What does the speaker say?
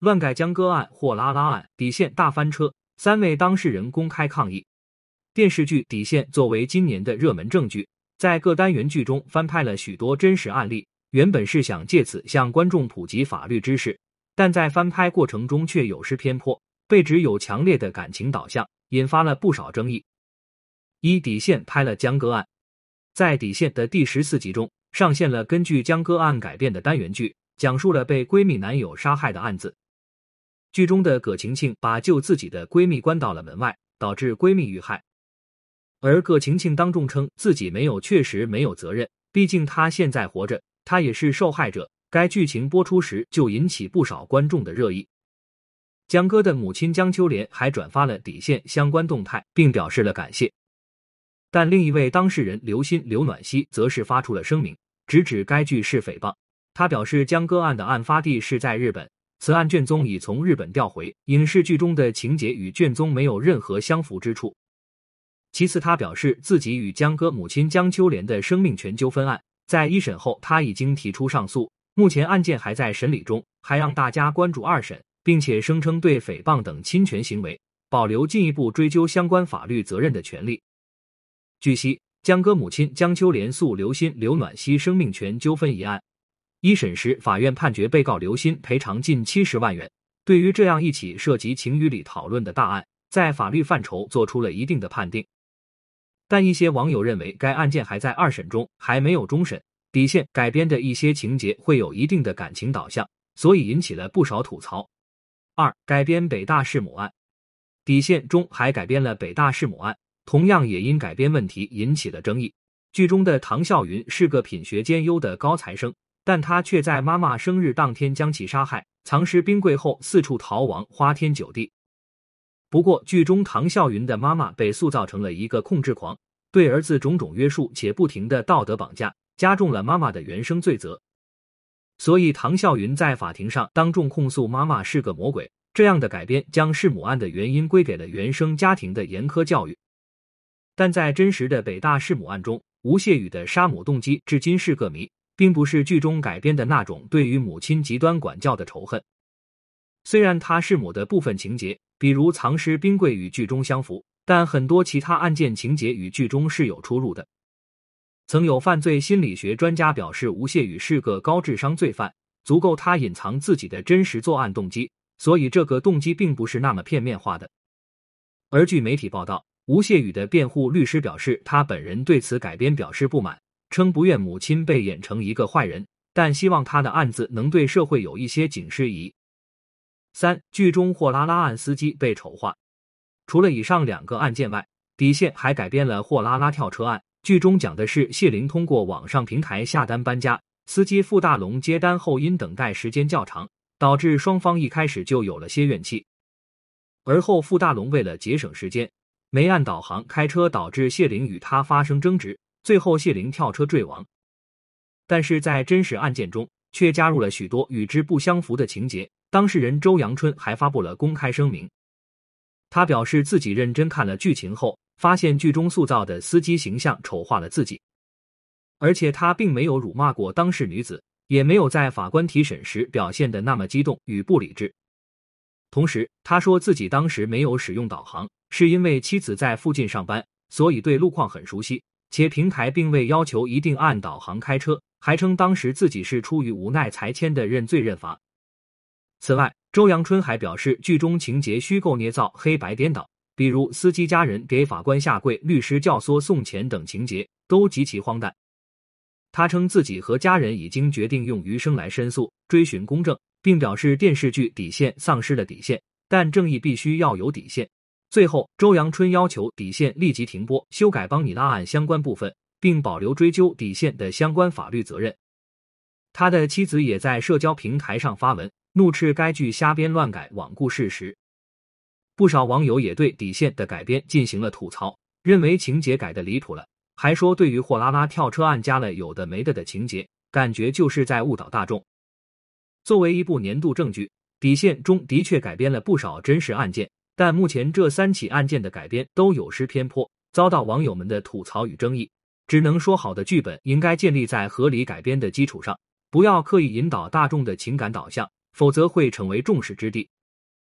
乱改江歌案、货拉拉案，底线大翻车，三位当事人公开抗议。电视剧《底线》作为今年的热门证据，在各单元剧中翻拍了许多真实案例。原本是想借此向观众普及法律知识，但在翻拍过程中却有失偏颇，被指有强烈的感情导向，引发了不少争议。一底线拍了江歌案，在底线的第十四集中上线了根据江歌案改编的单元剧，讲述了被闺蜜男友杀害的案子。剧中的葛晴晴把救自己的闺蜜关到了门外，导致闺蜜遇害。而葛晴晴当众称自己没有，确实没有责任，毕竟她现在活着，她也是受害者。该剧情播出时就引起不少观众的热议。江歌的母亲江秋莲还转发了底线相关动态，并表示了感谢。但另一位当事人刘鑫刘暖希则是发出了声明，直指该剧是诽谤。他表示，江歌案的案发地是在日本，此案卷宗已从日本调回，影视剧中的情节与卷宗没有任何相符之处。其次，他表示自己与江歌母亲江秋莲的生命权纠纷案，在一审后他已经提出上诉，目前案件还在审理中，还让大家关注二审，并且声称对诽谤等侵权行为保留进一步追究相关法律责任的权利。据悉，江歌母亲江秋莲诉刘鑫刘暖希生命权纠纷一案，一审时法院判决被告刘鑫赔偿近七十万元。对于这样一起涉及情与理讨论的大案，在法律范畴做出了一定的判定。但一些网友认为，该案件还在二审中，还没有终审，底线改编的一些情节会有一定的感情导向，所以引起了不少吐槽。二改编北大弑母案，底线中还改编了北大弑母案，同样也因改编问题引起了争议。剧中的唐笑云是个品学兼优的高材生，但他却在妈妈生日当天将其杀害，藏尸冰柜后四处逃亡，花天酒地。不过，剧中唐笑云的妈妈被塑造成了一个控制狂，对儿子种种约束，且不停的道德绑架，加重了妈妈的原生罪责。所以，唐笑云在法庭上当众控诉妈妈是个魔鬼。这样的改编将弑母案的原因归给了原生家庭的严苛教育。但在真实的北大弑母案中，吴谢宇的杀母动机至今是个谜，并不是剧中改编的那种对于母亲极端管教的仇恨。虽然他弑母的部分情节。比如藏尸冰柜与剧中相符，但很多其他案件情节与剧中是有出入的。曾有犯罪心理学专家表示，吴谢宇是个高智商罪犯，足够他隐藏自己的真实作案动机，所以这个动机并不是那么片面化的。而据媒体报道，吴谢宇的辩护律师表示，他本人对此改编表示不满，称不愿母亲被演成一个坏人，但希望他的案子能对社会有一些警示意义。三剧中货拉拉案司机被丑化，除了以上两个案件外，底线还改编了货拉拉跳车案。剧中讲的是谢玲通过网上平台下单搬家，司机付大龙接单后因等待时间较长，导致双方一开始就有了些怨气。而后付大龙为了节省时间，没按导航开车，导致谢玲与他发生争执，最后谢玲跳车坠亡。但是在真实案件中，却加入了许多与之不相符的情节。当事人周阳春还发布了公开声明，他表示自己认真看了剧情后，发现剧中塑造的司机形象丑化了自己，而且他并没有辱骂过当事女子，也没有在法官提审时表现的那么激动与不理智。同时，他说自己当时没有使用导航，是因为妻子在附近上班，所以对路况很熟悉，且平台并未要求一定按导航开车，还称当时自己是出于无奈才签的认罪认罚。此外，周阳春还表示，剧中情节虚构捏造、黑白颠倒，比如司机家人给法官下跪、律师教唆送钱等情节都极其荒诞。他称自己和家人已经决定用余生来申诉、追寻公正，并表示电视剧底线丧失了底线，但正义必须要有底线。最后，周阳春要求底线立即停播、修改帮你拉案相关部分，并保留追究底线的相关法律责任。他的妻子也在社交平台上发文。怒斥该剧瞎编乱改、罔顾事实，不少网友也对底线的改编进行了吐槽，认为情节改的离谱了，还说对于货拉拉跳车案加了有的没的的情节，感觉就是在误导大众。作为一部年度正剧，底线中的确改编了不少真实案件，但目前这三起案件的改编都有失偏颇，遭到网友们的吐槽与争议。只能说，好的剧本应该建立在合理改编的基础上，不要刻意引导大众的情感导向。否则会成为众矢之的。